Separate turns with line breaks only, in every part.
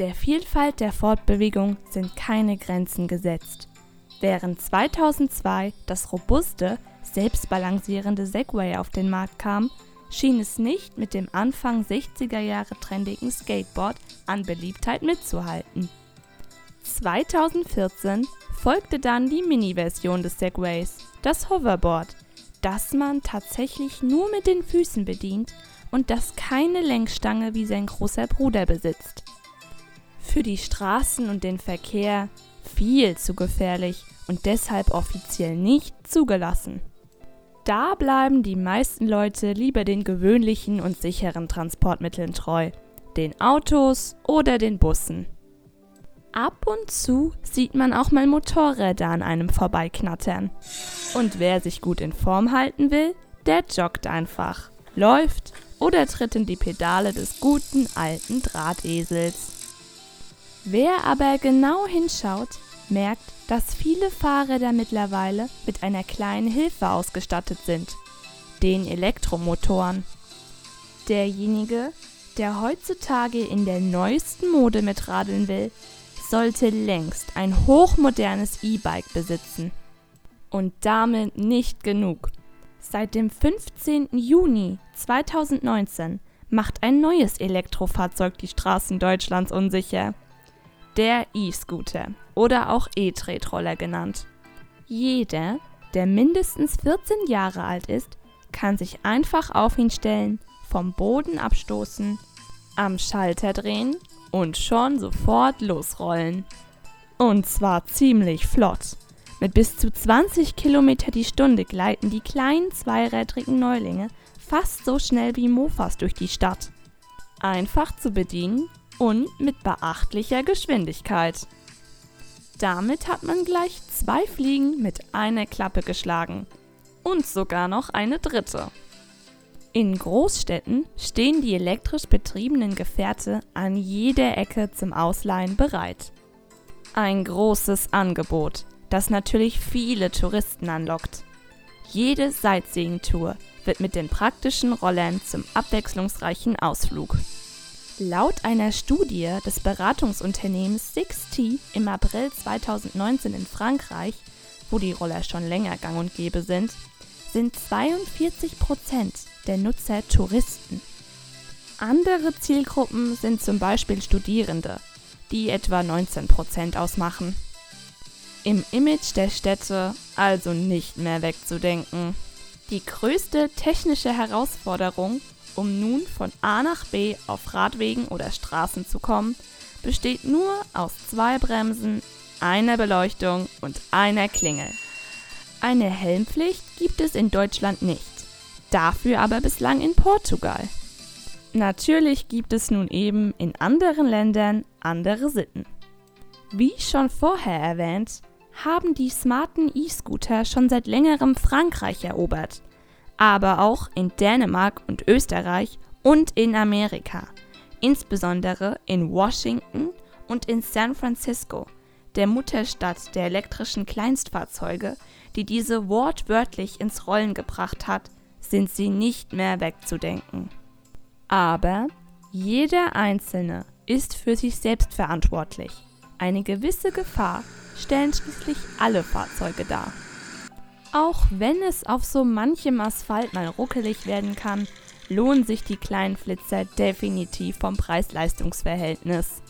Der Vielfalt der Fortbewegung sind keine Grenzen gesetzt. Während 2002 das robuste, selbstbalancierende Segway auf den Markt kam, schien es nicht mit dem Anfang 60er Jahre trendigen Skateboard an Beliebtheit mitzuhalten. 2014 folgte dann die Mini-Version des Segways, das Hoverboard, das man tatsächlich nur mit den Füßen bedient und das keine Lenkstange wie sein großer Bruder besitzt. Für die Straßen und den Verkehr viel zu gefährlich und deshalb offiziell nicht zugelassen. Da bleiben die meisten Leute lieber den gewöhnlichen und sicheren Transportmitteln treu, den Autos oder den Bussen. Ab und zu sieht man auch mal Motorräder an einem vorbeiknattern. Und wer sich gut in Form halten will, der joggt einfach, läuft oder tritt in die Pedale des guten alten Drahtesels. Wer aber genau hinschaut, merkt, dass viele Fahrräder mittlerweile mit einer kleinen Hilfe ausgestattet sind, den Elektromotoren. Derjenige, der heutzutage in der neuesten Mode mitradeln will, sollte längst ein hochmodernes E-Bike besitzen. Und damit nicht genug. Seit dem 15. Juni 2019 macht ein neues Elektrofahrzeug die Straßen Deutschlands unsicher. Der E-Scooter oder auch E-Tretroller genannt. Jeder, der mindestens 14 Jahre alt ist, kann sich einfach auf ihn stellen, vom Boden abstoßen, am Schalter drehen und schon sofort losrollen. Und zwar ziemlich flott. Mit bis zu 20 km die Stunde gleiten die kleinen zweirädrigen Neulinge fast so schnell wie Mofas durch die Stadt. Einfach zu bedienen und mit beachtlicher Geschwindigkeit. Damit hat man gleich zwei Fliegen mit einer Klappe geschlagen. Und sogar noch eine dritte. In Großstädten stehen die elektrisch betriebenen Gefährte an jeder Ecke zum Ausleihen bereit. Ein großes Angebot, das natürlich viele Touristen anlockt. Jede Sightseeing-Tour wird mit den praktischen Rollern zum abwechslungsreichen Ausflug. Laut einer Studie des Beratungsunternehmens 6T im April 2019 in Frankreich, wo die Roller schon länger gang und gäbe sind, sind 42 Prozent der Nutzer Touristen. Andere Zielgruppen sind zum Beispiel Studierende, die etwa 19 Prozent ausmachen. Im Image der Städte also nicht mehr wegzudenken. Die größte technische Herausforderung, um nun von A nach B auf Radwegen oder Straßen zu kommen, besteht nur aus zwei Bremsen, einer Beleuchtung und einer Klingel. Eine Helmpflicht gibt es in Deutschland nicht, dafür aber bislang in Portugal. Natürlich gibt es nun eben in anderen Ländern andere Sitten. Wie schon vorher erwähnt, haben die smarten E-Scooter schon seit längerem Frankreich erobert, aber auch in Dänemark und Österreich und in Amerika, insbesondere in Washington und in San Francisco, der Mutterstadt der elektrischen Kleinstfahrzeuge, die diese wortwörtlich ins Rollen gebracht hat, sind sie nicht mehr wegzudenken. Aber jeder Einzelne ist für sich selbst verantwortlich. Eine gewisse Gefahr stellen schließlich alle Fahrzeuge dar. Auch wenn es auf so manchem Asphalt mal ruckelig werden kann, lohnen sich die kleinen Flitzer definitiv vom Preis-Leistungs-Verhältnis.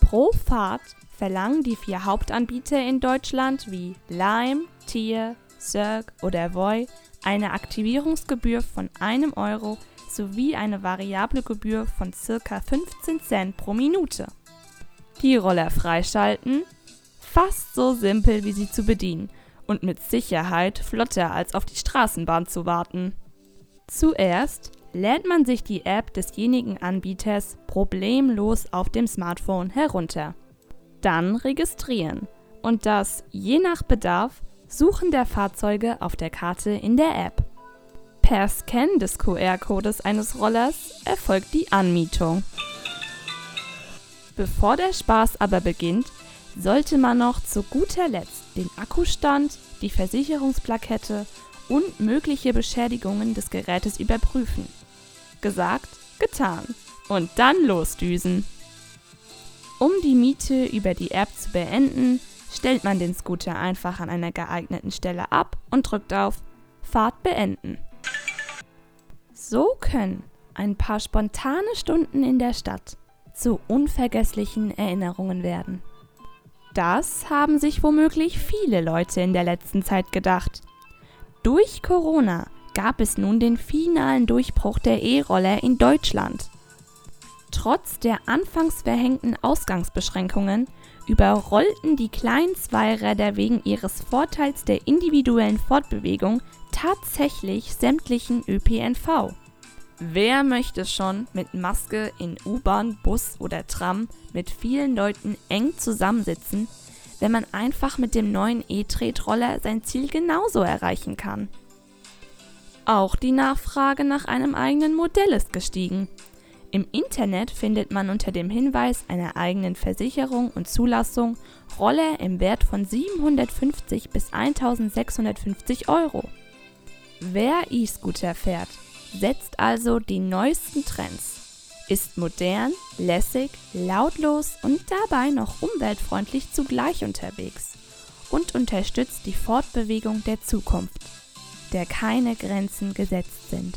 Pro Fahrt verlangen die vier Hauptanbieter in Deutschland wie Lime, Tier, Cirque oder Voi eine Aktivierungsgebühr von einem Euro sowie eine variable Gebühr von ca. 15 Cent pro Minute. Die Roller freischalten? Fast so simpel wie sie zu bedienen und mit Sicherheit flotter als auf die Straßenbahn zu warten. Zuerst lädt man sich die App desjenigen Anbieters problemlos auf dem Smartphone herunter. Dann registrieren und das je nach Bedarf Suchen der Fahrzeuge auf der Karte in der App. Per Scan des QR-Codes eines Rollers erfolgt die Anmietung. Bevor der Spaß aber beginnt, sollte man noch zu guter Letzt den Akkustand, die Versicherungsplakette und mögliche Beschädigungen des Gerätes überprüfen. Gesagt, getan. Und dann losdüsen. Um die Miete über die App zu beenden, stellt man den Scooter einfach an einer geeigneten Stelle ab und drückt auf Fahrt beenden. So können ein paar spontane Stunden in der Stadt zu unvergesslichen Erinnerungen werden. Das haben sich womöglich viele Leute in der letzten Zeit gedacht. Durch Corona gab es nun den finalen Durchbruch der E-Roller in Deutschland. Trotz der anfangs verhängten Ausgangsbeschränkungen überrollten die kleinen Zweiräder wegen ihres Vorteils der individuellen Fortbewegung tatsächlich sämtlichen ÖPNV. Wer möchte schon mit Maske in U-Bahn, Bus oder Tram mit vielen Leuten eng zusammensitzen, wenn man einfach mit dem neuen E-Tretroller sein Ziel genauso erreichen kann? Auch die Nachfrage nach einem eigenen Modell ist gestiegen. Im Internet findet man unter dem Hinweis einer eigenen Versicherung und Zulassung Roller im Wert von 750 bis 1650 Euro. Wer E-Scooter fährt, setzt also die neuesten Trends, ist modern, lässig, lautlos und dabei noch umweltfreundlich zugleich unterwegs und unterstützt die Fortbewegung der Zukunft, der keine Grenzen gesetzt sind.